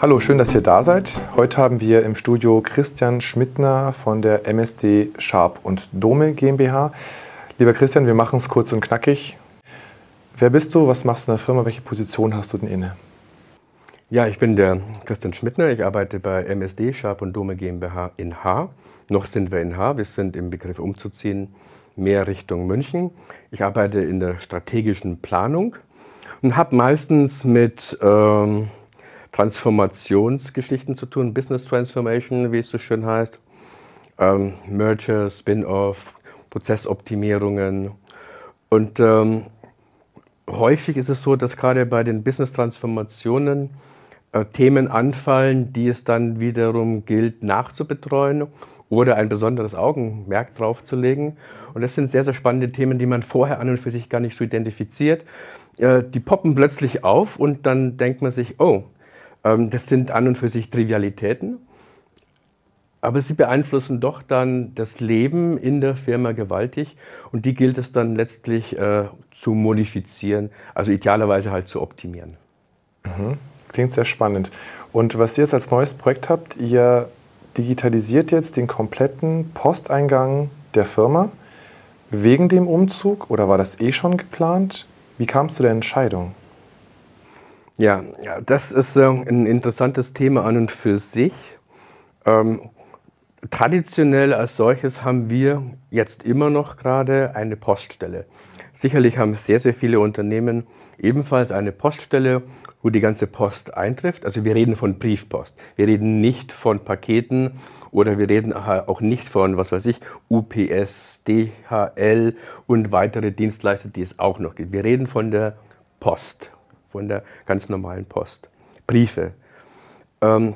Hallo, schön, dass ihr da seid. Heute haben wir im Studio Christian Schmidtner von der MSD Sharp und Dome GmbH. Lieber Christian, wir machen es kurz und knackig. Wer bist du? Was machst du in der Firma? Welche Position hast du denn inne? Ja, ich bin der Christian Schmidtner. Ich arbeite bei MSD Sharp und Dome GmbH in H. Noch sind wir in H. Wir sind im Begriff umzuziehen, mehr Richtung München. Ich arbeite in der strategischen Planung und habe meistens mit ähm, Transformationsgeschichten zu tun, Business Transformation, wie es so schön heißt, ähm, Merger, Spin-off, Prozessoptimierungen. Und ähm, häufig ist es so, dass gerade bei den Business-Transformationen äh, Themen anfallen, die es dann wiederum gilt nachzubetreuen oder ein besonderes Augenmerk drauf zu legen. Und das sind sehr, sehr spannende Themen, die man vorher an und für sich gar nicht so identifiziert. Äh, die poppen plötzlich auf und dann denkt man sich, oh, das sind an und für sich Trivialitäten, aber sie beeinflussen doch dann das Leben in der Firma gewaltig und die gilt es dann letztlich äh, zu modifizieren, also idealerweise halt zu optimieren. Mhm. Klingt sehr spannend. Und was ihr jetzt als neues Projekt habt, ihr digitalisiert jetzt den kompletten Posteingang der Firma wegen dem Umzug oder war das eh schon geplant? Wie kam es zu der Entscheidung? Ja, das ist äh, ein interessantes Thema an und für sich. Ähm, traditionell als solches haben wir jetzt immer noch gerade eine Poststelle. Sicherlich haben sehr, sehr viele Unternehmen ebenfalls eine Poststelle, wo die ganze Post eintrifft. Also wir reden von Briefpost. Wir reden nicht von Paketen oder wir reden auch nicht von, was weiß ich, UPS, DHL und weitere Dienstleister, die es auch noch gibt. Wir reden von der Post, von der ganz normalen Post. Briefe. Ähm,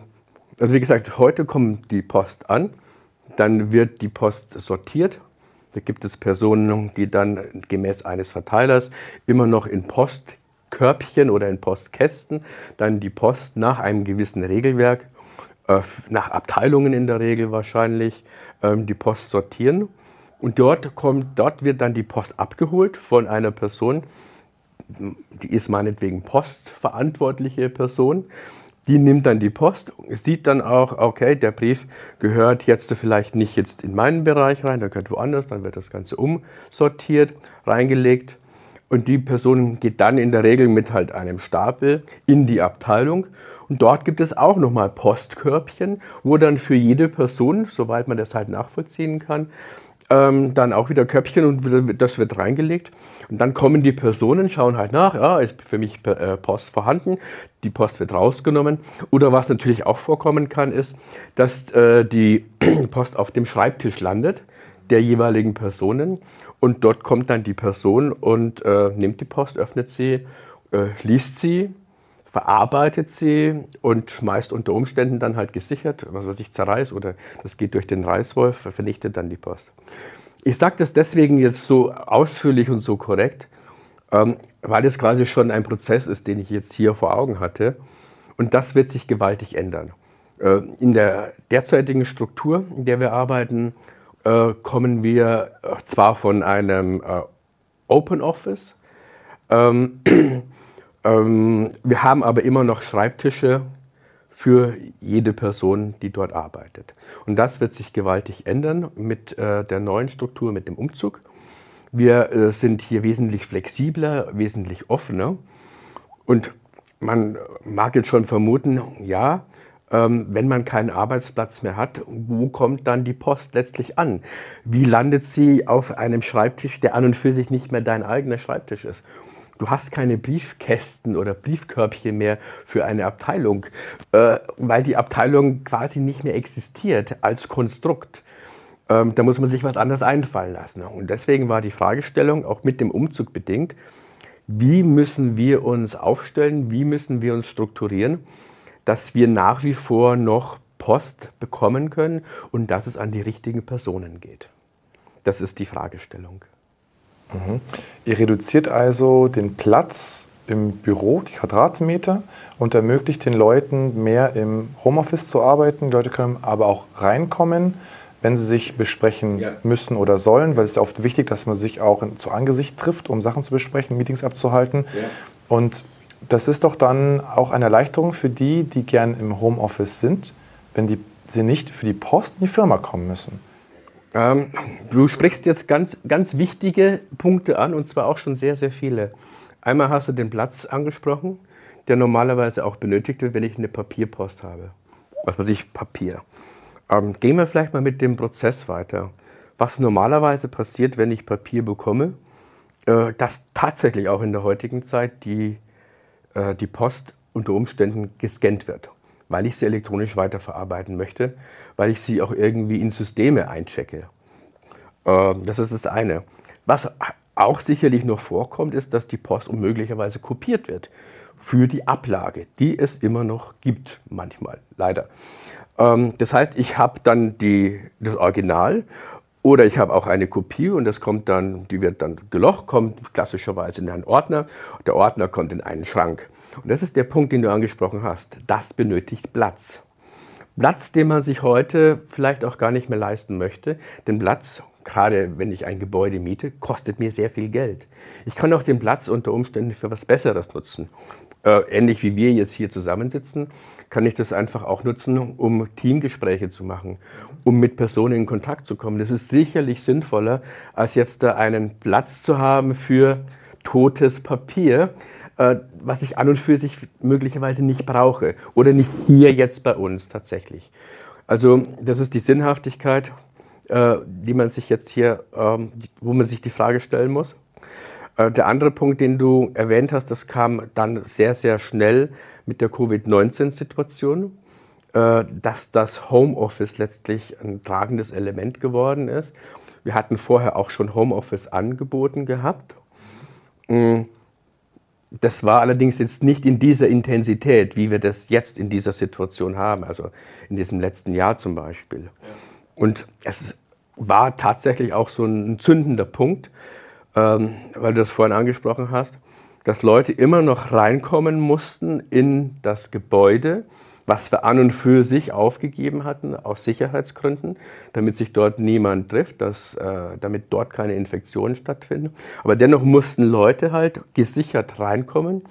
also wie gesagt, heute kommt die Post an, dann wird die Post sortiert. Da gibt es Personen, die dann gemäß eines Verteilers immer noch in Postkörbchen oder in Postkästen dann die Post nach einem gewissen Regelwerk, äh, nach Abteilungen in der Regel wahrscheinlich, ähm, die Post sortieren. Und dort, kommt, dort wird dann die Post abgeholt von einer Person, die ist meinetwegen postverantwortliche Person, die nimmt dann die Post, sieht dann auch, okay, der Brief gehört jetzt vielleicht nicht jetzt in meinen Bereich rein, der gehört woanders, dann wird das Ganze umsortiert, reingelegt und die Person geht dann in der Regel mit halt einem Stapel in die Abteilung und dort gibt es auch nochmal Postkörbchen, wo dann für jede Person, soweit man das halt nachvollziehen kann, ähm, dann auch wieder Köpfchen und das wird reingelegt. Und dann kommen die Personen, schauen halt nach, ja, ist für mich äh, Post vorhanden, die Post wird rausgenommen. Oder was natürlich auch vorkommen kann, ist, dass äh, die Post auf dem Schreibtisch landet der jeweiligen Personen und dort kommt dann die Person und äh, nimmt die Post, öffnet sie, äh, liest sie verarbeitet sie und meist unter Umständen dann halt gesichert, was weiß ich, zerreißt oder das geht durch den Reißwolf, vernichtet dann die Post. Ich sage das deswegen jetzt so ausführlich und so korrekt, ähm, weil es quasi schon ein Prozess ist, den ich jetzt hier vor Augen hatte. Und das wird sich gewaltig ändern. Äh, in der derzeitigen Struktur, in der wir arbeiten, äh, kommen wir zwar von einem äh, Open Office, ähm, ähm, wir haben aber immer noch Schreibtische für jede Person, die dort arbeitet. Und das wird sich gewaltig ändern mit äh, der neuen Struktur, mit dem Umzug. Wir äh, sind hier wesentlich flexibler, wesentlich offener. Und man mag jetzt schon vermuten, ja, ähm, wenn man keinen Arbeitsplatz mehr hat, wo kommt dann die Post letztlich an? Wie landet sie auf einem Schreibtisch, der an und für sich nicht mehr dein eigener Schreibtisch ist? Du hast keine Briefkästen oder Briefkörbchen mehr für eine Abteilung, äh, weil die Abteilung quasi nicht mehr existiert als Konstrukt. Ähm, da muss man sich was anderes einfallen lassen. Und deswegen war die Fragestellung auch mit dem Umzug bedingt, wie müssen wir uns aufstellen, wie müssen wir uns strukturieren, dass wir nach wie vor noch Post bekommen können und dass es an die richtigen Personen geht. Das ist die Fragestellung. Mhm. Ihr reduziert also den Platz im Büro, die Quadratmeter, und ermöglicht den Leuten mehr im Homeoffice zu arbeiten. Die Leute können aber auch reinkommen, wenn sie sich besprechen ja. müssen oder sollen, weil es ist ja oft wichtig, dass man sich auch zu Angesicht trifft, um Sachen zu besprechen, Meetings abzuhalten. Ja. Und das ist doch dann auch eine Erleichterung für die, die gern im Homeoffice sind, wenn die, sie nicht für die Post in die Firma kommen müssen. Ähm, du sprichst jetzt ganz, ganz wichtige Punkte an und zwar auch schon sehr, sehr viele. Einmal hast du den Platz angesprochen, der normalerweise auch benötigt wird, wenn ich eine Papierpost habe. Was weiß ich, Papier. Ähm, gehen wir vielleicht mal mit dem Prozess weiter. Was normalerweise passiert, wenn ich Papier bekomme, äh, dass tatsächlich auch in der heutigen Zeit die, äh, die Post unter Umständen gescannt wird, weil ich sie elektronisch weiterverarbeiten möchte, weil ich sie auch irgendwie in Systeme einchecke. Äh, das ist das eine. Was auch sicherlich noch vorkommt, ist, dass die Post unmöglicherweise kopiert wird für die Ablage, die es immer noch gibt, manchmal, leider. Ähm, das heißt, ich habe dann die, das Original oder ich habe auch eine Kopie und das kommt dann, die wird dann gelocht, kommt klassischerweise in einen Ordner. Der Ordner kommt in einen Schrank. Und das ist der Punkt, den du angesprochen hast. Das benötigt Platz. Platz, den man sich heute vielleicht auch gar nicht mehr leisten möchte. Denn Platz, gerade wenn ich ein Gebäude miete, kostet mir sehr viel Geld. Ich kann auch den Platz unter Umständen für was Besseres nutzen. Äh, ähnlich wie wir jetzt hier zusammensitzen, kann ich das einfach auch nutzen, um Teamgespräche zu machen, um mit Personen in Kontakt zu kommen. Das ist sicherlich sinnvoller, als jetzt da einen Platz zu haben für totes Papier, äh, was ich an und für sich möglicherweise nicht brauche oder nicht hier jetzt bei uns tatsächlich. Also das ist die Sinnhaftigkeit, äh, die man sich jetzt hier, ähm, wo man sich die Frage stellen muss. Äh, der andere Punkt, den du erwähnt hast, das kam dann sehr, sehr schnell mit der Covid-19-Situation, äh, dass das Homeoffice letztlich ein tragendes Element geworden ist. Wir hatten vorher auch schon Homeoffice angeboten gehabt. Mm, das war allerdings jetzt nicht in dieser Intensität, wie wir das jetzt in dieser Situation haben, also in diesem letzten Jahr zum Beispiel. Und es war tatsächlich auch so ein zündender Punkt, ähm, weil du das vorhin angesprochen hast dass Leute immer noch reinkommen mussten in das Gebäude, was wir an und für sich aufgegeben hatten aus Sicherheitsgründen, damit sich dort niemand trifft, dass, äh, damit dort keine Infektionen stattfinden. Aber dennoch mussten Leute halt gesichert reinkommen,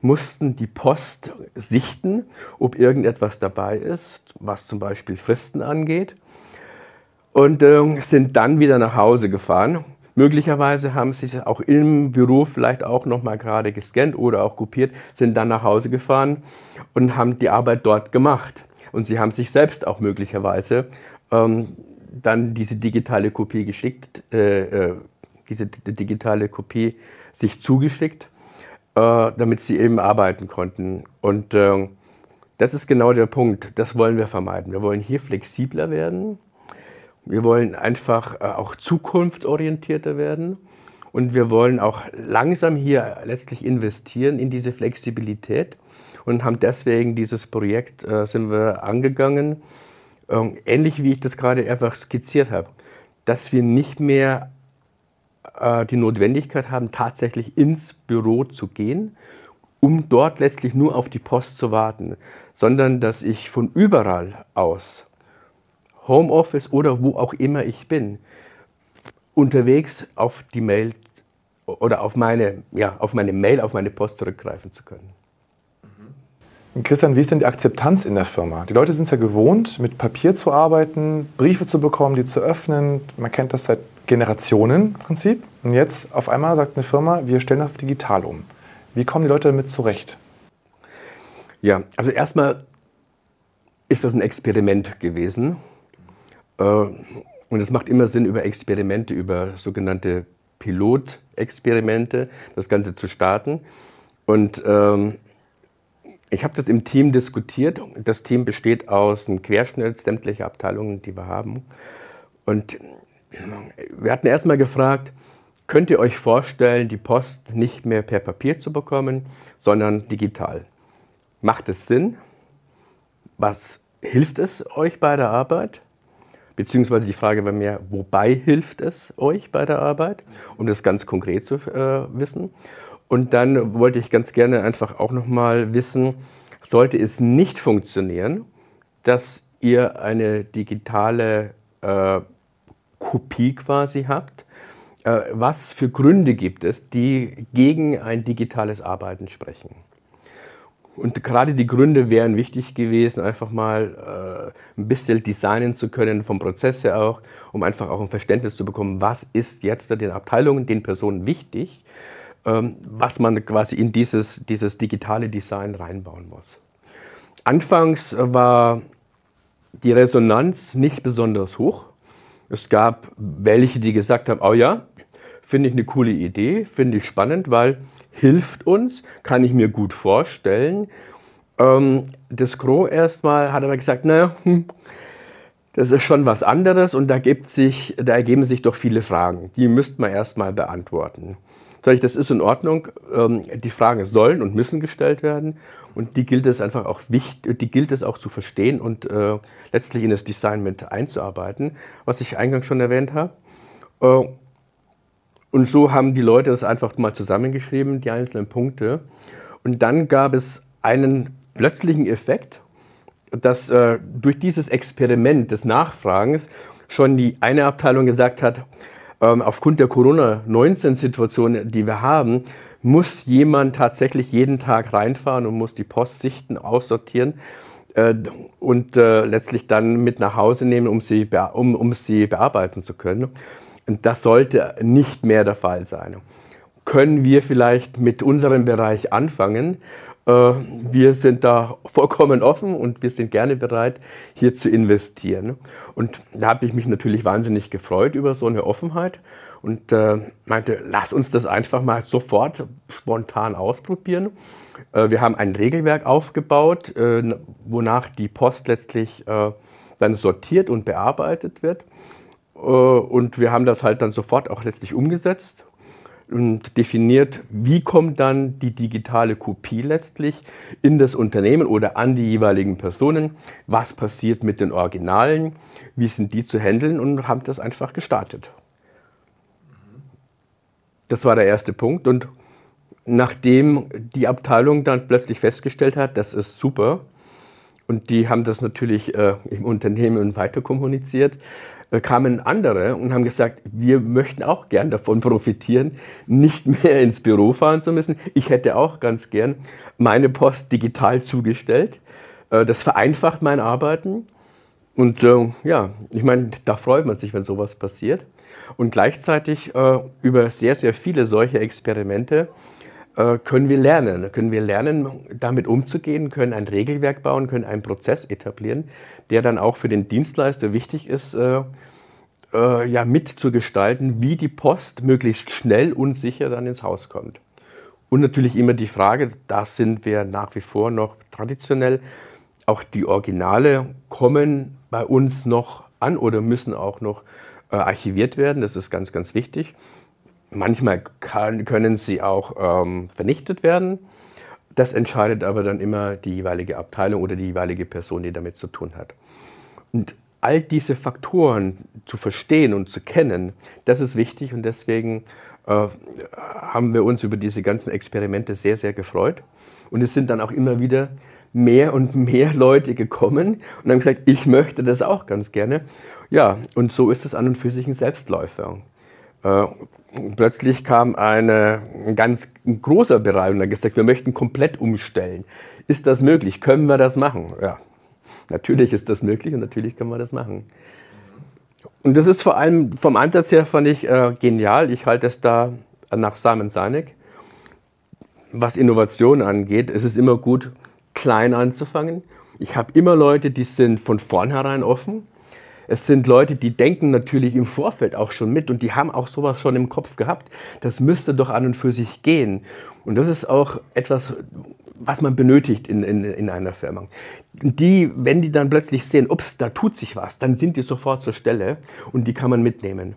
mussten die Post sichten, ob irgendetwas dabei ist, was zum Beispiel Fristen angeht, und äh, sind dann wieder nach Hause gefahren Möglicherweise haben sie sich auch im Büro vielleicht auch noch mal gerade gescannt oder auch kopiert, sind dann nach Hause gefahren und haben die Arbeit dort gemacht. Und sie haben sich selbst auch möglicherweise ähm, dann diese digitale Kopie geschickt, äh, äh, diese digitale Kopie sich zugeschickt, äh, damit sie eben arbeiten konnten. Und äh, das ist genau der Punkt. Das wollen wir vermeiden. Wir wollen hier flexibler werden. Wir wollen einfach äh, auch zukunftsorientierter werden. Und wir wollen auch langsam hier letztlich investieren in diese Flexibilität und haben deswegen dieses Projekt äh, sind wir angegangen, ähm, ähnlich wie ich das gerade einfach skizziert habe, dass wir nicht mehr äh, die Notwendigkeit haben, tatsächlich ins Büro zu gehen, um dort letztlich nur auf die Post zu warten, sondern dass ich von überall aus Homeoffice oder wo auch immer ich bin, unterwegs auf die Mail oder auf meine, ja, auf meine Mail, auf meine Post zurückgreifen zu können. Christian, wie ist denn die Akzeptanz in der Firma? Die Leute sind es ja gewohnt, mit Papier zu arbeiten, Briefe zu bekommen, die zu öffnen. Man kennt das seit Generationen im Prinzip. Und jetzt auf einmal sagt eine Firma, wir stellen auf digital um. Wie kommen die Leute damit zurecht? Ja, also erstmal ist das ein Experiment gewesen. Äh, und es macht immer Sinn, über Experimente, über sogenannte Pilotexperimente das Ganze zu starten. Und ähm, ich habe das im Team diskutiert. Das Team besteht aus einem Querschnitt sämtlicher Abteilungen, die wir haben. Und wir hatten erstmal gefragt, könnt ihr euch vorstellen, die Post nicht mehr per Papier zu bekommen, sondern digital? Macht es Sinn? Was hilft es euch bei der Arbeit? Beziehungsweise die Frage war mehr, wobei hilft es euch bei der Arbeit, um das ganz konkret zu äh, wissen. Und dann wollte ich ganz gerne einfach auch nochmal wissen, sollte es nicht funktionieren, dass ihr eine digitale äh, Kopie quasi habt, äh, was für Gründe gibt es, die gegen ein digitales Arbeiten sprechen? Und gerade die Gründe wären wichtig gewesen, einfach mal äh, ein bisschen designen zu können, vom Prozess her auch, um einfach auch ein Verständnis zu bekommen, was ist jetzt den Abteilungen, den Personen wichtig, ähm, was man quasi in dieses, dieses digitale Design reinbauen muss. Anfangs war die Resonanz nicht besonders hoch. Es gab welche, die gesagt haben, oh ja, finde ich eine coole Idee, finde ich spannend, weil hilft uns, kann ich mir gut vorstellen. Ähm, das Gros erstmal hat aber gesagt, naja, hm, das ist schon was anderes und da, gibt sich, da ergeben sich doch viele Fragen. Die müsste man erstmal beantworten. Sag ich, das ist in Ordnung. Ähm, die Fragen sollen und müssen gestellt werden und die gilt es einfach auch wichtig, die gilt es auch zu verstehen und äh, letztlich in das Design mit einzuarbeiten, was ich eingangs schon erwähnt habe. Äh, und so haben die Leute das einfach mal zusammengeschrieben, die einzelnen Punkte. Und dann gab es einen plötzlichen Effekt, dass äh, durch dieses Experiment des Nachfragens schon die eine Abteilung gesagt hat, ähm, aufgrund der Corona-19-Situation, die wir haben, muss jemand tatsächlich jeden Tag reinfahren und muss die Post sichten, aussortieren äh, und äh, letztlich dann mit nach Hause nehmen, um sie, um, um sie bearbeiten zu können. Und das sollte nicht mehr der Fall sein. Können wir vielleicht mit unserem Bereich anfangen? Äh, wir sind da vollkommen offen und wir sind gerne bereit, hier zu investieren. Und da habe ich mich natürlich wahnsinnig gefreut über so eine Offenheit und äh, meinte, lass uns das einfach mal sofort spontan ausprobieren. Äh, wir haben ein Regelwerk aufgebaut, wonach die Post letztlich dann sortiert und bearbeitet wird. Äh, und wir haben das halt dann sofort auch letztlich umgesetzt und definiert, wie kommt dann die digitale Kopie letztlich in das Unternehmen oder an die jeweiligen Personen, was passiert mit den Originalen, wie sind die zu handeln? Und haben das einfach gestartet. Das war der erste Punkt. Und nachdem die Abteilung dann plötzlich festgestellt hat, das ist super und die haben das natürlich äh, im Unternehmen weiter kommuniziert, kamen andere und haben gesagt, wir möchten auch gern davon profitieren, nicht mehr ins Büro fahren zu müssen. Ich hätte auch ganz gern meine Post digital zugestellt. Äh, das vereinfacht mein Arbeiten. Und äh, ja, ich meine, da freut man sich, wenn sowas passiert. Und gleichzeitig äh, über sehr, sehr viele solche Experimente äh, können wir lernen. Können wir lernen, damit umzugehen, können ein Regelwerk bauen, können einen Prozess etablieren, der dann auch für den Dienstleister wichtig ist, äh, äh, ja, mitzugestalten, wie die Post möglichst schnell und sicher dann ins Haus kommt. Und natürlich immer die Frage, da sind wir nach wie vor noch traditionell, auch die Originale kommen bei uns noch an oder müssen auch noch äh, archiviert werden. Das ist ganz, ganz wichtig. Manchmal kann, können sie auch ähm, vernichtet werden. Das entscheidet aber dann immer die jeweilige Abteilung oder die jeweilige Person, die damit zu tun hat. Und all diese Faktoren zu verstehen und zu kennen, das ist wichtig und deswegen äh, haben wir uns über diese ganzen Experimente sehr, sehr gefreut. Und es sind dann auch immer wieder mehr und mehr Leute gekommen und haben gesagt, ich möchte das auch ganz gerne. Ja, und so ist es an und für sich ein Selbstläufer. Äh, plötzlich kam eine, ein ganz großer Bereich und hat gesagt, wir möchten komplett umstellen. Ist das möglich? Können wir das machen? Ja, natürlich ist das möglich und natürlich können wir das machen. Und das ist vor allem vom Ansatz her, fand ich äh, genial. Ich halte es da nach Simon Sinek. Was Innovation angeht, es ist immer gut, klein anzufangen. Ich habe immer Leute, die sind von vornherein offen es sind Leute, die denken natürlich im Vorfeld auch schon mit und die haben auch sowas schon im Kopf gehabt. Das müsste doch an und für sich gehen. Und das ist auch etwas, was man benötigt in, in, in einer Firma. Die, wenn die dann plötzlich sehen, ups, da tut sich was, dann sind die sofort zur Stelle und die kann man mitnehmen.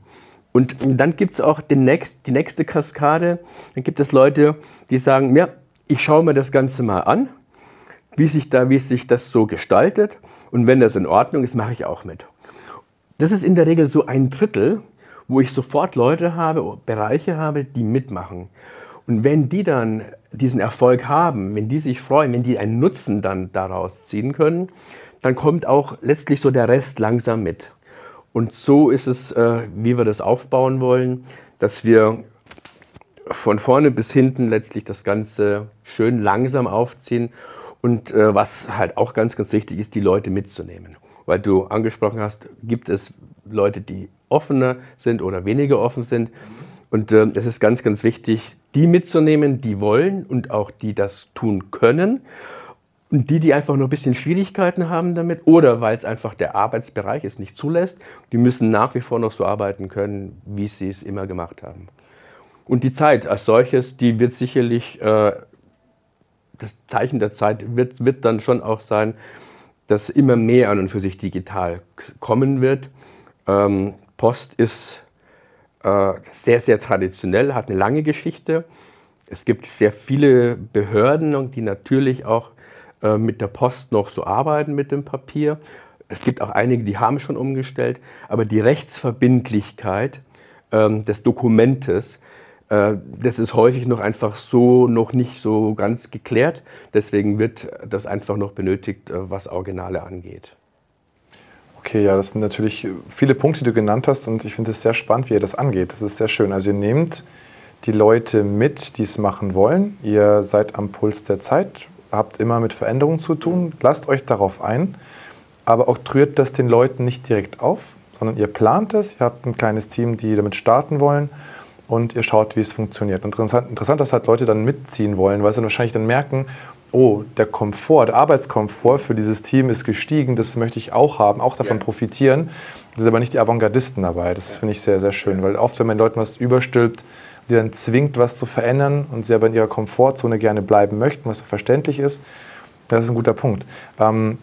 Und dann gibt es auch nächst, die nächste Kaskade. Dann gibt es Leute, die sagen, ja, ich schaue mir das Ganze mal an, wie sich, da, wie sich das so gestaltet. Und wenn das in Ordnung ist, mache ich auch mit. Das ist in der Regel so ein Drittel, wo ich sofort Leute habe, Bereiche habe, die mitmachen. Und wenn die dann diesen Erfolg haben, wenn die sich freuen, wenn die einen Nutzen dann daraus ziehen können, dann kommt auch letztlich so der Rest langsam mit. Und so ist es, äh, wie wir das aufbauen wollen, dass wir von vorne bis hinten letztlich das Ganze schön langsam aufziehen Und äh, was halt auch ganz, ganz wichtig ist, die Leute mitzunehmen. Weil du angesprochen hast, gibt es Leute, die offener sind oder weniger offen sind. Und äh, es ist ganz, ganz wichtig, die mitzunehmen, die wollen und auch die das tun können. Und die, die einfach nur ein bisschen Schwierigkeiten haben damit oder weil es einfach der Arbeitsbereich es nicht zulässt, die müssen nach wie vor noch so arbeiten können, wie sie es immer gemacht haben. Und die Zeit als solches, die wird sicherlich, äh, das Zeichen der Zeit wird, wird dann schon auch sein, dass immer mehr an und für sich digital kommen wird. Ähm, Post ist äh, sehr, sehr traditionell, hat eine lange Geschichte. Es gibt sehr viele Behörden, die natürlich auch äh, mit der Post noch so arbeiten mit dem Papier. Es gibt auch einige, die haben schon umgestellt, aber die Rechtsverbindlichkeit ähm, des Dokumentes, das ist häufig noch einfach so noch nicht so ganz geklärt. Deswegen wird das einfach noch benötigt, äh, was Originale angeht. Okay, ja, das sind natürlich viele Punkte, die du genannt hast und ich finde es sehr spannend, wie ihr das angeht. Das ist sehr schön. Also ihr nehmt die Leute mit, die es machen wollen. Ihr seid am Puls der Zeit, habt immer mit Veränderungen zu tun. Lasst euch darauf ein, aber oktroyiert das den Leuten nicht direkt auf, sondern ihr plant es. Ihr habt ein kleines Team, die damit starten wollen und ihr schaut, wie es funktioniert. Interessant, interessant dass halt Leute dann mitziehen wollen, weil sie dann wahrscheinlich dann merken, oh, der Komfort, der Arbeitskomfort für dieses Team ist gestiegen, das möchte ich auch haben, auch davon ja. profitieren. Das sind aber nicht die Avantgardisten dabei. Das finde ich sehr, sehr schön, weil oft, wenn man Leuten was überstülpt, die dann zwingt, was zu verändern und sie aber in ihrer Komfortzone gerne bleiben möchten, was so verständlich ist, das ist ein guter Punkt. Ähm,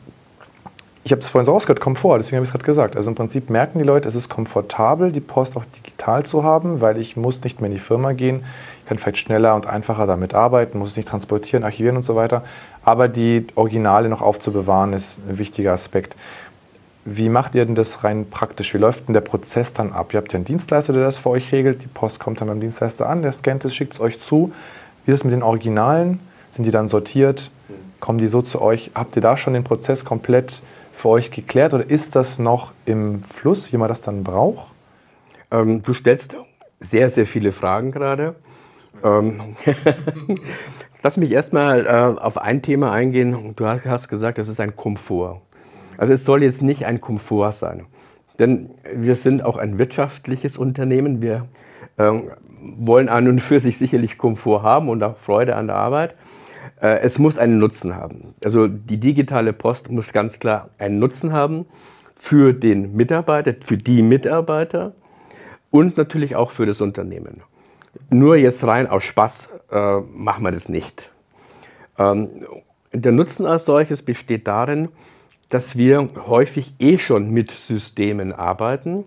ich habe es vorhin so rausgehört, Komfort, deswegen habe ich es gerade gesagt. Also im Prinzip merken die Leute, es ist komfortabel, die Post auch digital zu haben, weil ich muss nicht mehr in die Firma gehen. Ich kann vielleicht schneller und einfacher damit arbeiten, muss es nicht transportieren, archivieren und so weiter. Aber die Originale noch aufzubewahren, ist ein wichtiger Aspekt. Wie macht ihr denn das rein praktisch? Wie läuft denn der Prozess dann ab? Ihr habt ja einen Dienstleister, der das für euch regelt. Die Post kommt dann beim Dienstleister an, der scannt es, schickt es euch zu. Wie ist es mit den Originalen? Sind die dann sortiert? Kommen die so zu euch? Habt ihr da schon den Prozess komplett für euch geklärt oder ist das noch im Fluss, wie man das dann braucht? Ähm, du stellst sehr, sehr viele Fragen gerade. Ähm, Lass mich erstmal äh, auf ein Thema eingehen. Du hast gesagt, das ist ein Komfort. Also es soll jetzt nicht ein Komfort sein. Denn wir sind auch ein wirtschaftliches Unternehmen. Wir äh, wollen an und für sich sicherlich Komfort haben und auch Freude an der Arbeit. Äh, es muss einen Nutzen haben. Also die digitale Post muss ganz klar einen Nutzen haben für den Mitarbeiter, für die Mitarbeiter und natürlich auch für das Unternehmen. Nur jetzt rein aus Spaß äh, machen wir das nicht. Ähm, der Nutzen als solches besteht darin, dass wir häufig eh schon mit Systemen arbeiten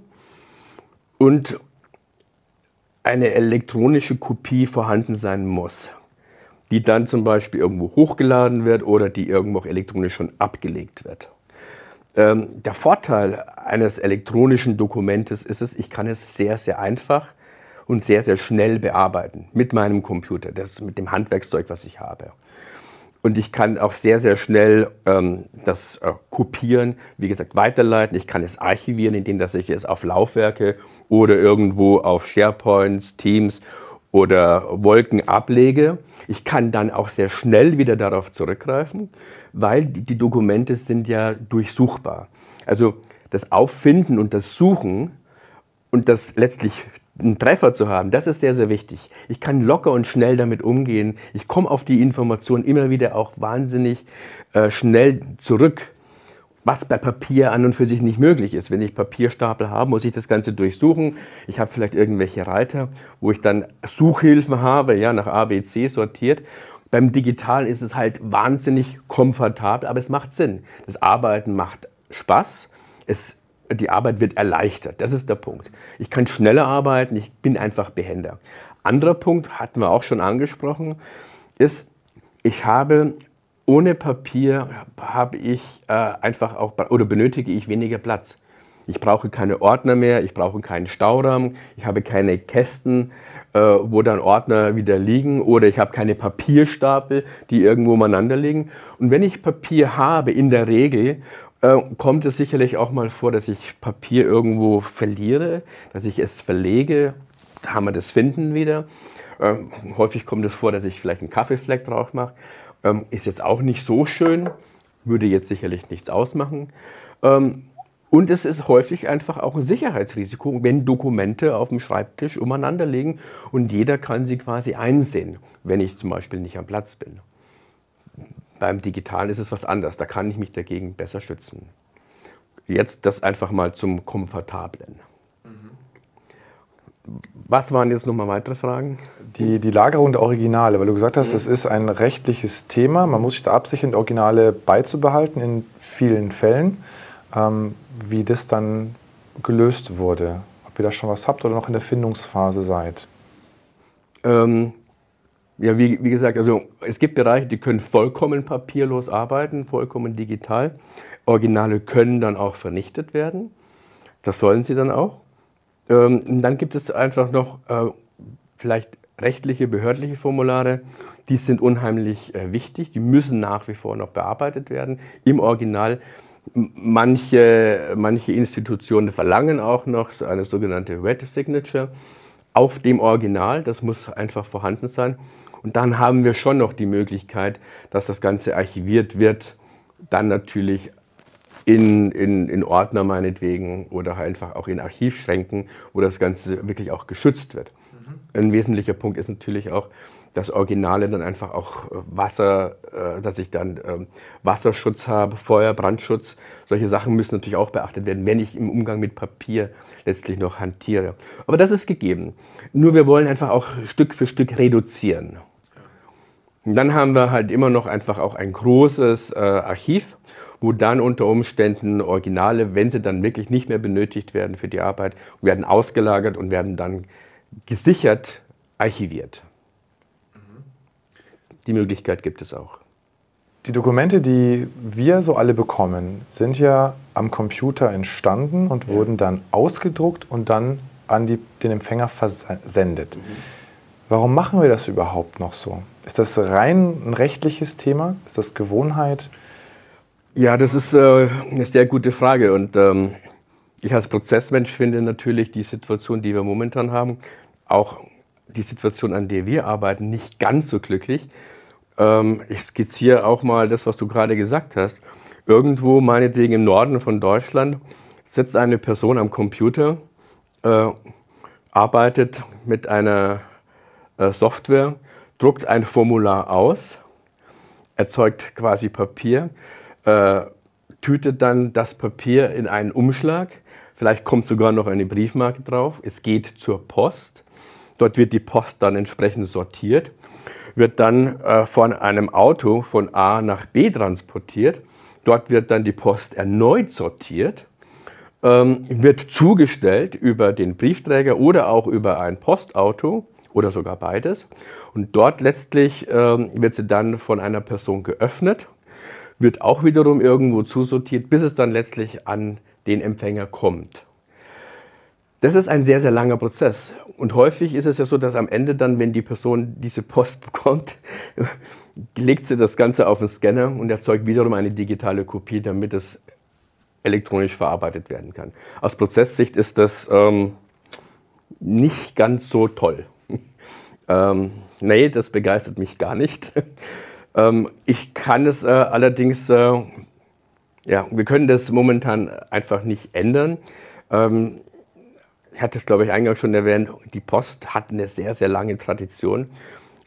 und eine elektronische Kopie vorhanden sein muss die dann zum Beispiel irgendwo hochgeladen wird oder die irgendwo auch elektronisch schon abgelegt wird. Ähm, der Vorteil eines elektronischen Dokumentes ist es, ich kann es sehr, sehr einfach und sehr, sehr schnell bearbeiten mit meinem Computer, das, mit dem Handwerkszeug, was ich habe. Und ich kann auch sehr, sehr schnell ähm, das äh, kopieren, wie gesagt, weiterleiten. Ich kann es archivieren, indem dass ich es auf Laufwerke oder irgendwo auf SharePoints, Teams oder Wolken ablege. Ich kann dann auch sehr schnell wieder darauf zurückgreifen, weil die Dokumente sind ja durchsuchbar. Also das Auffinden und das Suchen und das letztlich einen Treffer zu haben, das ist sehr, sehr wichtig. Ich kann locker und schnell damit umgehen. Ich komme auf die Information immer wieder auch wahnsinnig äh, schnell zurück was bei Papier an und für sich nicht möglich ist. Wenn ich Papierstapel habe, muss ich das Ganze durchsuchen. Ich habe vielleicht irgendwelche Reiter, wo ich dann Suchhilfen habe, ja, nach A, B, C sortiert. Beim Digitalen ist es halt wahnsinnig komfortabel, aber es macht Sinn. Das Arbeiten macht Spaß. Es, die Arbeit wird erleichtert. Das ist der Punkt. Ich kann schneller arbeiten, ich bin einfach behender. Anderer Punkt, hatten wir auch schon angesprochen, ist, ich habe ohne Papier habe ich äh, einfach auch oder benötige ich weniger Platz. Ich brauche keine Ordner mehr, ich brauche keinen Stauraum, ich habe keine Kästen, äh, wo dann Ordner wieder liegen oder ich habe keine Papierstapel, die irgendwo umeinander liegen. Und wenn ich Papier habe, in der Regel, äh, kommt es sicherlich auch mal vor, dass ich Papier irgendwo verliere, dass ich es verlege, da haben wir das Finden wieder. Äh, häufig kommt es vor, dass ich vielleicht einen Kaffeefleck drauf mache. Ähm, ist jetzt auch nicht so schön, würde jetzt sicherlich nichts ausmachen. Ähm, und es ist häufig einfach auch ein Sicherheitsrisiko, wenn Dokumente auf dem Schreibtisch umeinander liegen und jeder kann sie quasi einsehen, wenn ich zum Beispiel nicht am Platz bin. Beim Digitalen ist es was anderes, da kann ich mich dagegen besser schützen. Jetzt das einfach mal zum Komfortablen. Was waren jetzt nochmal weitere Fragen? Die, die Lagerung der Originale, weil du gesagt hast, das ist ein rechtliches Thema. Man muss sich da absichern, Originale beizubehalten in vielen Fällen. Ähm, wie das dann gelöst wurde. Ob ihr da schon was habt oder noch in der Findungsphase seid. Ähm, ja, wie, wie, gesagt, also es gibt Bereiche, die können vollkommen papierlos arbeiten, vollkommen digital. Originale können dann auch vernichtet werden. Das sollen sie dann auch. Ähm, dann gibt es einfach noch äh, vielleicht rechtliche, behördliche Formulare. Die sind unheimlich äh, wichtig. Die müssen nach wie vor noch bearbeitet werden im Original. Manche, manche Institutionen verlangen auch noch eine sogenannte Red Signature auf dem Original. Das muss einfach vorhanden sein. Und dann haben wir schon noch die Möglichkeit, dass das Ganze archiviert wird, dann natürlich in, in, in Ordner meinetwegen oder einfach auch in Archivschränken, wo das Ganze wirklich auch geschützt wird. Mhm. Ein wesentlicher Punkt ist natürlich auch, das Originale dann einfach auch äh, Wasser, äh, dass ich dann ähm, Wasserschutz habe, Feuer, Brandschutz. Solche Sachen müssen natürlich auch beachtet werden, wenn ich im Umgang mit Papier letztlich noch hantiere. Aber das ist gegeben. Nur wir wollen einfach auch Stück für Stück reduzieren. Und dann haben wir halt immer noch einfach auch ein großes äh, Archiv, wo dann unter Umständen Originale, wenn sie dann wirklich nicht mehr benötigt werden für die Arbeit, werden ausgelagert und werden dann gesichert archiviert. Die Möglichkeit gibt es auch. Die Dokumente, die wir so alle bekommen, sind ja am Computer entstanden und ja. wurden dann ausgedruckt und dann an die, den Empfänger versendet. Mhm. Warum machen wir das überhaupt noch so? Ist das rein ein rechtliches Thema? Ist das Gewohnheit? Ja, das ist äh, eine sehr gute Frage. Und ähm, ich als Prozessmensch finde natürlich die Situation, die wir momentan haben, auch die Situation, an der wir arbeiten, nicht ganz so glücklich. Ähm, ich skizziere auch mal das, was du gerade gesagt hast. Irgendwo, meinetwegen im Norden von Deutschland, sitzt eine Person am Computer, äh, arbeitet mit einer äh, Software, druckt ein Formular aus, erzeugt quasi Papier, äh, tütet dann das Papier in einen Umschlag, vielleicht kommt sogar noch eine Briefmarke drauf, es geht zur Post Dort wird die Post dann entsprechend sortiert, wird dann äh, von einem Auto von A nach B transportiert. Dort wird dann die Post erneut sortiert, ähm, wird zugestellt über den Briefträger oder auch über ein Postauto oder sogar beides. Und dort letztlich ähm, wird sie dann von einer Person geöffnet, wird auch wiederum irgendwo zusortiert, bis es dann letztlich an den Empfänger kommt. Das ist ein sehr, sehr langer Prozess. Und häufig ist es ja so, dass am Ende dann, wenn die Person diese Post bekommt, legt sie das Ganze auf den Scanner und erzeugt wiederum eine digitale Kopie, damit es elektronisch verarbeitet werden kann. Aus Prozesssicht ist das ähm, nicht ganz so toll. ähm, nee, das begeistert mich gar nicht. Ähm, ich kann es äh, allerdings, äh, ja, wir können das momentan einfach nicht ändern. Ähm, ich hatte es, glaube ich, eingangs schon erwähnt, die Post hat eine sehr, sehr lange Tradition.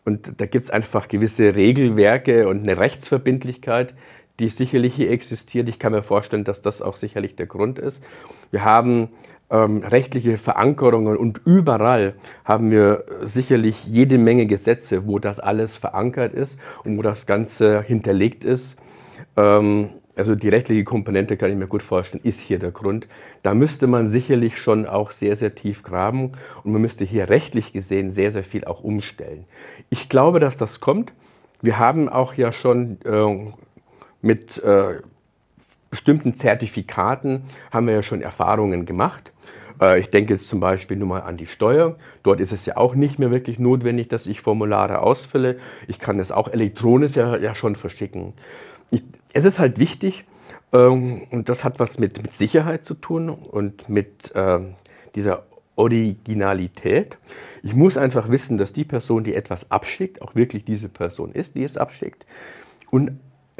Und da gibt es einfach gewisse Regelwerke und eine Rechtsverbindlichkeit, die sicherlich hier existiert. Ich kann mir vorstellen, dass das auch sicherlich der Grund ist. Wir haben ähm, rechtliche Verankerungen und überall haben wir sicherlich jede Menge Gesetze, wo das alles verankert ist und wo das Ganze hinterlegt ist. Ähm, also die rechtliche Komponente kann ich mir gut vorstellen, ist hier der Grund. Da müsste man sicherlich schon auch sehr, sehr tief graben und man müsste hier rechtlich gesehen sehr, sehr viel auch umstellen. Ich glaube, dass das kommt. Wir haben auch ja schon äh, mit äh, bestimmten Zertifikaten haben wir ja schon Erfahrungen gemacht. Äh, ich denke jetzt zum Beispiel nur mal an die Steuer. Dort ist es ja auch nicht mehr wirklich notwendig, dass ich Formulare ausfülle. Ich kann es auch elektronisch ja, ja schon verschicken. Ich, es ist halt wichtig, ähm, und das hat was mit, mit, Sicherheit zu tun und mit ähm, dieser Originalität. Ich muss einfach wissen, dass die Person, die etwas abschickt, auch wirklich diese Person ist, die es abschickt. und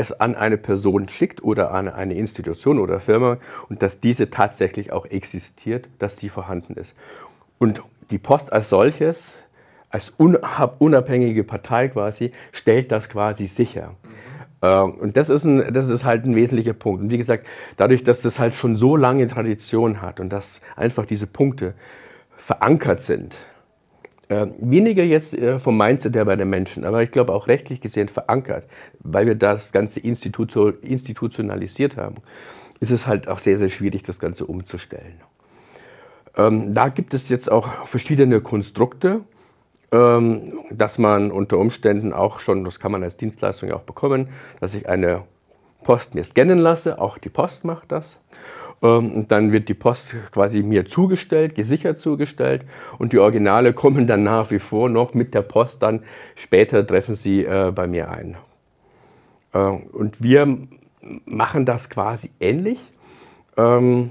es an eine Person schickt oder an eine Institution oder Firma und dass diese tatsächlich auch existiert, dass die vorhanden ist. Und die Post als solches, als unabhängige Partei quasi, stellt das quasi sicher. Mhm. Und das ist, ein, das ist halt ein wesentlicher Punkt. Und wie gesagt, dadurch, dass das halt schon so lange Tradition hat und dass einfach diese Punkte verankert sind, äh, weniger jetzt äh, vom Mindset her bei den Menschen, aber ich glaube auch rechtlich gesehen verankert, weil wir das Ganze institutionalisiert haben, ist es halt auch sehr, sehr schwierig, das Ganze umzustellen. Ähm, da gibt es jetzt auch verschiedene Konstrukte, ähm, dass man unter Umständen auch schon, das kann man als Dienstleistung auch bekommen, dass ich eine Post mir scannen lasse, auch die Post macht das. Ähm, dann wird die Post quasi mir zugestellt, gesichert zugestellt und die Originale kommen dann nach wie vor noch mit der Post dann. Später treffen sie äh, bei mir ein. Äh, und wir machen das quasi ähnlich. Ähm,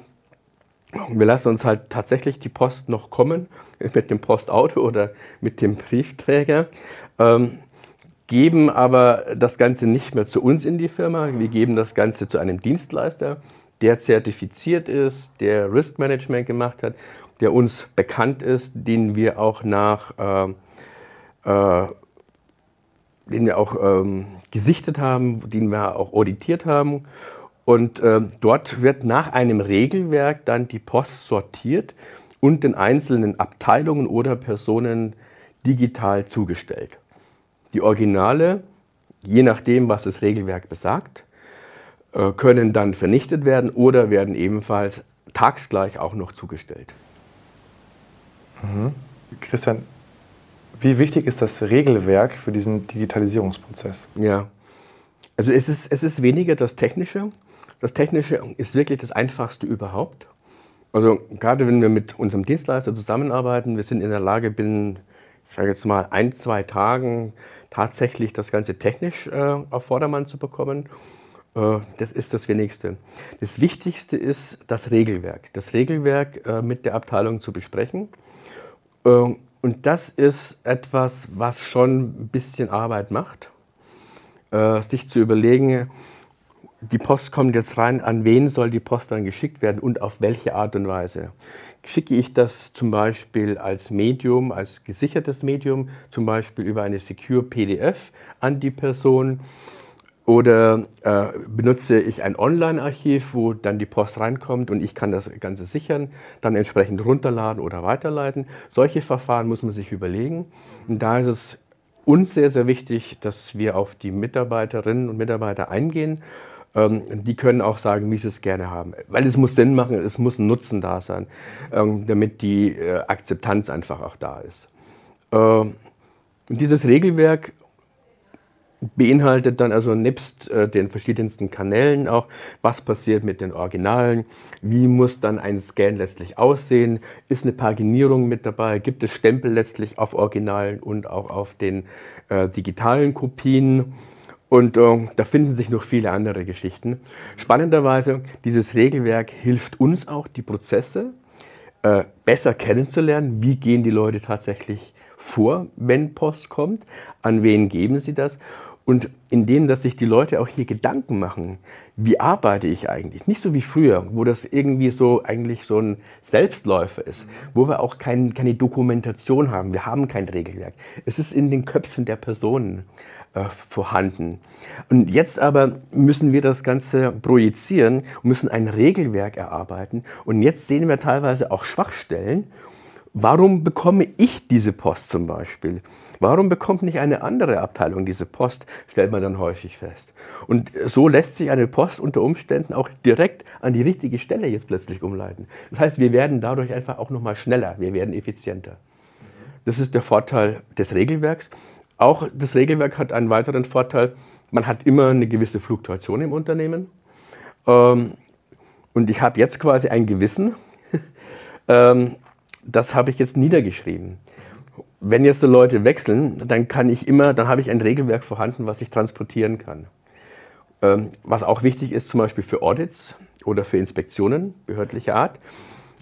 wir lassen uns halt tatsächlich die Post noch kommen mit dem Postauto oder mit dem Briefträger. Ähm, geben aber das Ganze nicht mehr zu uns in die Firma. Wir geben das Ganze zu einem Dienstleister der zertifiziert ist, der Risk Management gemacht hat, der uns bekannt ist, den wir auch nach, äh, äh, den wir auch ähm, gesichtet haben, den wir auch auditiert haben. Und äh, dort wird nach einem Regelwerk dann die Post sortiert und den einzelnen Abteilungen oder Personen digital zugestellt. Die Originale, je nachdem, was das Regelwerk besagt, können dann vernichtet werden oder werden ebenfalls tagsgleich auch noch zugestellt. Mhm. Christian, wie wichtig ist das Regelwerk für diesen Digitalisierungsprozess? Ja, also es ist, es ist weniger das Technische. Das Technische ist wirklich das Einfachste überhaupt. Also gerade wenn wir mit unserem Dienstleister zusammenarbeiten, wir sind in der Lage, binnen, ich sage jetzt mal, ein, zwei Tagen tatsächlich das Ganze technisch äh, auf Vordermann zu bekommen. Äh, das ist das Wenigste. Das Wichtigste ist das Regelwerk. Das Regelwerk äh, mit der Abteilung zu besprechen. Äh, und das ist etwas, was schon ein bisschen Arbeit macht. Sich zu überlegen, die Post kommt jetzt rein, an wen soll die Post dann geschickt werden und auf welche Art und Weise. Schicke ich das zum Beispiel als Medium, als gesichertes Medium, zum Beispiel über eine Secure PDF an die Person? Oder äh, benutze ich ein Online-Archiv, wo dann die Post reinkommt und ich kann das Ganze sichern, dann entsprechend runterladen oder weiterleiten. Solche Verfahren muss man sich überlegen. Und da ist es uns sehr, sehr wichtig, dass wir auf die Mitarbeiterinnen und Mitarbeiter eingehen. Ähm, die können auch sagen, wie sie es gerne haben. Weil es muss Sinn machen, es muss ein Nutzen da sein, ähm, damit die äh, Akzeptanz einfach auch da ist. Ähm, dieses Regelwerk beinhaltet dann also nebst äh, den verschiedensten Kanälen auch, was passiert mit den Originalen, wie muss dann ein Scan letztlich aussehen, ist eine Paginierung mit dabei, gibt es Stempel letztlich auf Originalen und auch auf den äh, digitalen Kopien. Und äh, da finden sich noch viele andere Geschichten. Spannenderweise, dieses Regelwerk hilft uns auch, die Prozesse äh, besser kennenzulernen. Wie gehen die Leute tatsächlich vor, wenn Post kommt? An wen geben sie das? Und indem, dass sich die Leute auch hier Gedanken machen, wie arbeite ich eigentlich? Nicht so wie früher, wo das irgendwie so eigentlich so ein Selbstläufer ist, wo wir auch kein, keine Dokumentation haben. Wir haben kein Regelwerk. Es ist in den Köpfen der Personen äh, vorhanden. Und jetzt aber müssen wir das Ganze projizieren müssen ein Regelwerk erarbeiten. Und jetzt sehen wir teilweise auch Schwachstellen. Warum bekomme ich diese Post zum Beispiel? Warum bekommt nicht eine andere Abteilung diese Post, stellt man dann häufig fest. Und so lässt sich eine Post unter Umständen auch direkt an die richtige Stelle jetzt plötzlich umleiten. Das heißt, wir werden dadurch einfach auch nochmal schneller, wir werden effizienter. Das ist der Vorteil des Regelwerks. Auch das Regelwerk hat einen weiteren Vorteil, man hat immer eine gewisse Fluktuation im Unternehmen. Ähm, und ich habe jetzt quasi ein Gewissen, ähm, das habe ich jetzt niedergeschrieben wenn jetzt die Leute wechseln, dann kann ich immer, dann habe ich ein Regelwerk vorhanden, was ich transportieren kann. Ähm, was auch wichtig ist, zum Beispiel für Audits oder für Inspektionen behördlicher Art.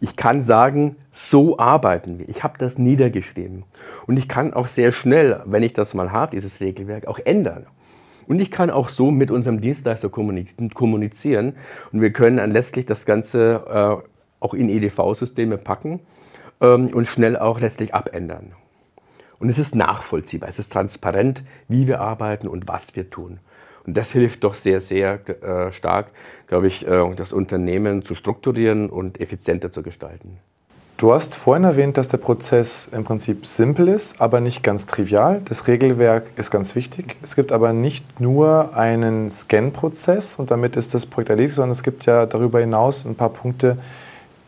Ich kann sagen, so arbeiten wir. Ich habe das niedergeschrieben. Und ich kann auch sehr schnell, wenn ich das mal habe, dieses Regelwerk, auch ändern. Und ich kann auch so mit unserem Dienstleister kommunizieren und wir können dann letztlich das Ganze äh, auch in EDV-Systeme packen ähm, und schnell auch letztlich abändern. Und es ist nachvollziehbar, es ist transparent, wie wir arbeiten und was wir tun. Und das hilft doch sehr, sehr äh, stark, glaube ich, äh, das Unternehmen zu strukturieren und effizienter zu gestalten. Du hast vorhin erwähnt, dass der Prozess im Prinzip simpel ist, aber nicht ganz trivial. Das Regelwerk ist ganz wichtig. Es gibt aber nicht nur einen Scan-Prozess und damit ist das Projekt erledigt, sondern es gibt ja darüber hinaus ein paar Punkte,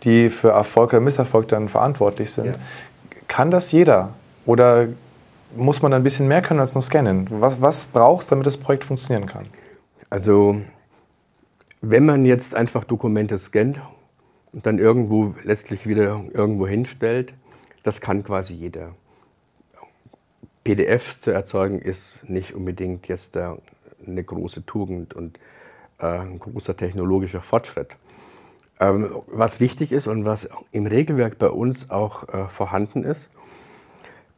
die für Erfolg oder Misserfolg dann verantwortlich sind. Ja. Kann das jeder? Oder muss man ein bisschen mehr können als nur scannen? Was, was brauchst du, damit das Projekt funktionieren kann? Also, wenn man jetzt einfach Dokumente scannt und dann irgendwo letztlich wieder irgendwo hinstellt, das kann quasi jeder. PDFs zu erzeugen ist nicht unbedingt jetzt eine große Tugend und äh, ein großer technologischer Fortschritt. Ähm, was wichtig ist und was im Regelwerk bei uns auch äh, vorhanden ist,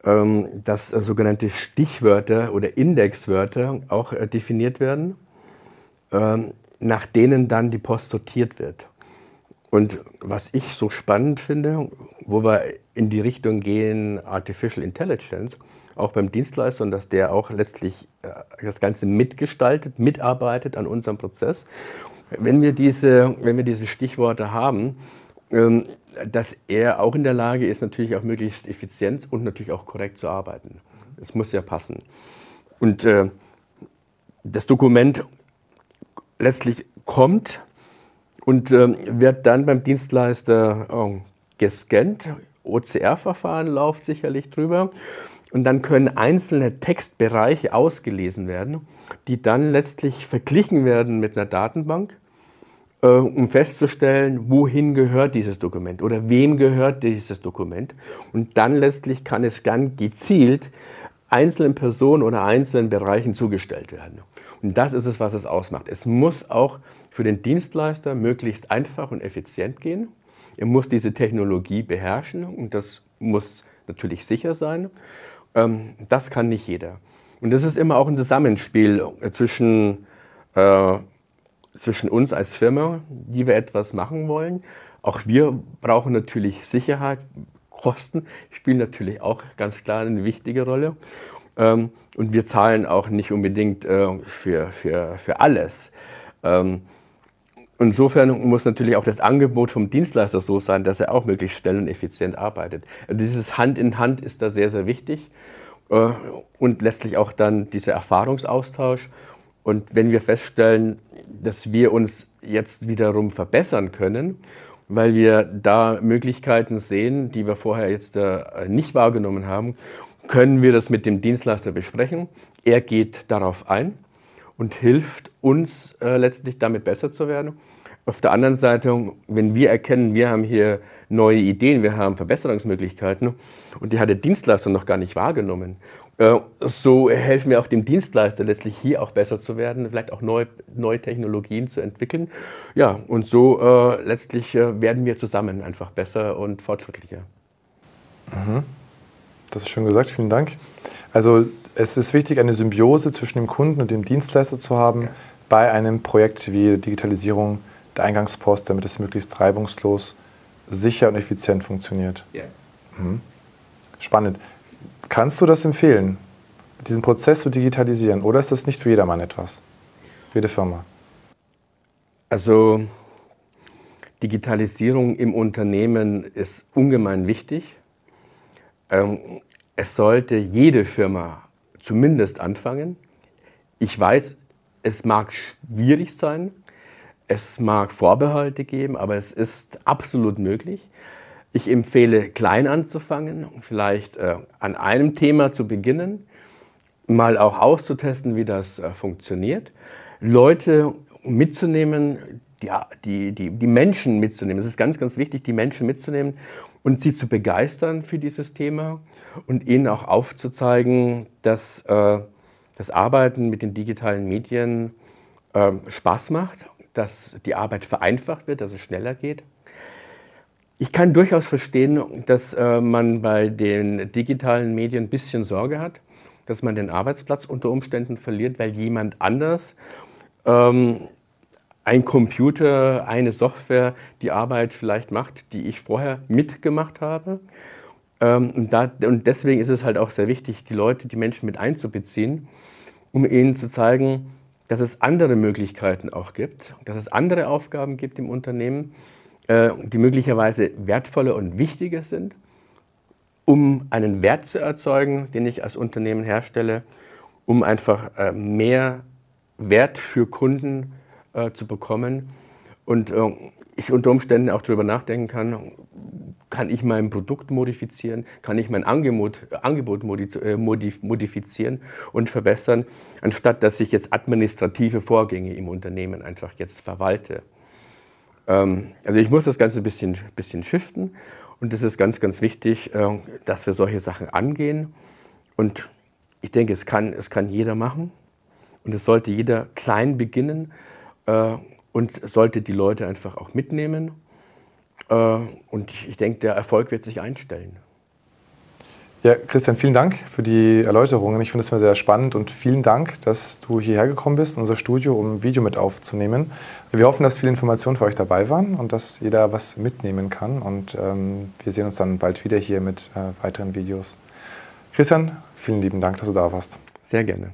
dass sogenannte Stichwörter oder Indexwörter auch äh, definiert werden, ähm, nach denen dann die Post sortiert wird. Und was ich so spannend finde, wo wir in die Richtung gehen, Artificial Intelligence, auch beim Dienstleister und dass der auch letztlich äh, das Ganze mitgestaltet, mitarbeitet an unserem Prozess. Wenn wir diese, wenn wir diese Stichworte haben, ähm, dass er auch in der Lage ist, natürlich auch möglichst effizient und natürlich auch korrekt zu arbeiten. Das muss ja passen. Und äh, das Dokument letztlich kommt und äh, wird dann beim Dienstleister äh, gescannt. OCR-Verfahren läuft sicherlich drüber. Und dann können einzelne Textbereiche ausgelesen werden, die dann letztlich verglichen werden mit einer Datenbank, äh, um festzustellen, wohin gehört dieses Dokument oder wem gehört dieses Dokument. Und dann letztlich kann es dann gezielt einzelnen Personen oder einzelnen Bereichen zugestellt werden. Und das ist es, was es ausmacht. Es muss auch für den Dienstleister möglichst einfach und effizient gehen. Er muss diese Technologie beherrschen und das muss natürlich sicher sein. Ähm, das kann nicht jeder. Und das ist immer auch ein Zusammenspiel zwischen, äh, zwischen uns als Firma, die wir etwas machen wollen. Auch wir brauchen natürlich Sicherheit. Kosten spielen natürlich auch ganz klar eine wichtige Rolle. Ähm, und wir zahlen auch nicht unbedingt äh, für, für, für alles. Ähm, Insofern muss natürlich auch das Angebot vom Dienstleister so sein, dass er auch möglichst schnell und effizient arbeitet. Also dieses Hand in Hand ist da sehr, sehr wichtig äh, und letztlich auch dann dieser Erfahrungsaustausch. Und wenn wir feststellen, dass wir uns jetzt wiederum verbessern können, weil wir da Möglichkeiten sehen, die wir vorher jetzt äh, nicht wahrgenommen haben, können wir das mit dem Dienstleister besprechen. Er geht darauf ein und hilft uns äh, letztlich damit besser zu werden. Auf der anderen Seite, wenn wir erkennen, wir haben hier neue Ideen, wir haben Verbesserungsmöglichkeiten und die hat der Dienstleister noch gar nicht wahrgenommen. Äh, so helfen wir auch dem Dienstleister letztlich hier auch besser zu werden, vielleicht auch neue, neue Technologien zu entwickeln. Ja, und so äh, letztlich äh, werden wir zusammen einfach besser und fortschrittlicher. Mhm. Das ist schön gesagt, vielen Dank. Also es ist wichtig, eine Symbiose zwischen dem Kunden und dem Dienstleister zu haben ja. bei einem Projekt wie Digitalisierung der Eingangspost, damit es möglichst reibungslos, sicher und effizient funktioniert. Ja. Mhm. Spannend. Kannst du das empfehlen, diesen Prozess zu digitalisieren, oder ist das nicht für jedermann etwas? Für jede Firma? Also Digitalisierung im Unternehmen ist ungemein wichtig. Ähm, es sollte jede Firma zumindest anfangen. Ich weiß, es mag schwierig sein, es mag Vorbehalte geben, aber es ist absolut möglich. Ich empfehle, klein anzufangen, vielleicht äh, an einem Thema zu beginnen, mal auch auszutesten, wie das äh, funktioniert, Leute mitzunehmen, die, die, die, die Menschen mitzunehmen. Es ist ganz, ganz wichtig, die Menschen mitzunehmen und sie zu begeistern für dieses Thema und ihnen auch aufzuzeigen, dass äh, das Arbeiten mit den digitalen Medien äh, Spaß macht, dass die Arbeit vereinfacht wird, dass es schneller geht. Ich kann durchaus verstehen, dass äh, man bei den digitalen Medien ein bisschen Sorge hat, dass man den Arbeitsplatz unter Umständen verliert, weil jemand anders ähm, ein Computer, eine Software die Arbeit vielleicht macht, die ich vorher mitgemacht habe. Ähm, und, da, und deswegen ist es halt auch sehr wichtig, die Leute, die Menschen mit einzubeziehen, um ihnen zu zeigen, dass es andere Möglichkeiten auch gibt, dass es andere Aufgaben gibt im Unternehmen, die möglicherweise wertvoller und wichtiger sind, um einen Wert zu erzeugen, den ich als Unternehmen herstelle, um einfach äh, mehr Wert für Kunden äh, zu bekommen. Und ich unter Umständen auch darüber nachdenken kann, kann ich mein Produkt modifizieren, kann ich mein Angebot, Angebot modifizieren und verbessern, anstatt dass ich jetzt administrative Vorgänge im Unternehmen einfach jetzt verwalte. Ähm, also ich muss das Ganze ein bisschen, bisschen shiften und es ist ganz, ganz wichtig, äh, dass wir solche Sachen angehen. Und ich denke, es kann, es kann jeder machen und es sollte jeder klein beginnen äh, und sollte die Leute einfach auch mitnehmen. Äh, und ich denke, der Erfolg wird sich einstellen. Ja, Christian, vielen Dank für die Erläuterungen. Ich finde es sehr spannend und vielen Dank, dass du hierher gekommen bist, unser Studio, um ein Video mit aufzunehmen. Wir hoffen, dass viele Informationen für euch dabei waren und dass jeder was mitnehmen kann. Und ähm, wir sehen uns dann bald wieder hier mit äh, weiteren Videos. Christian, vielen lieben Dank, dass du da warst. Sehr gerne.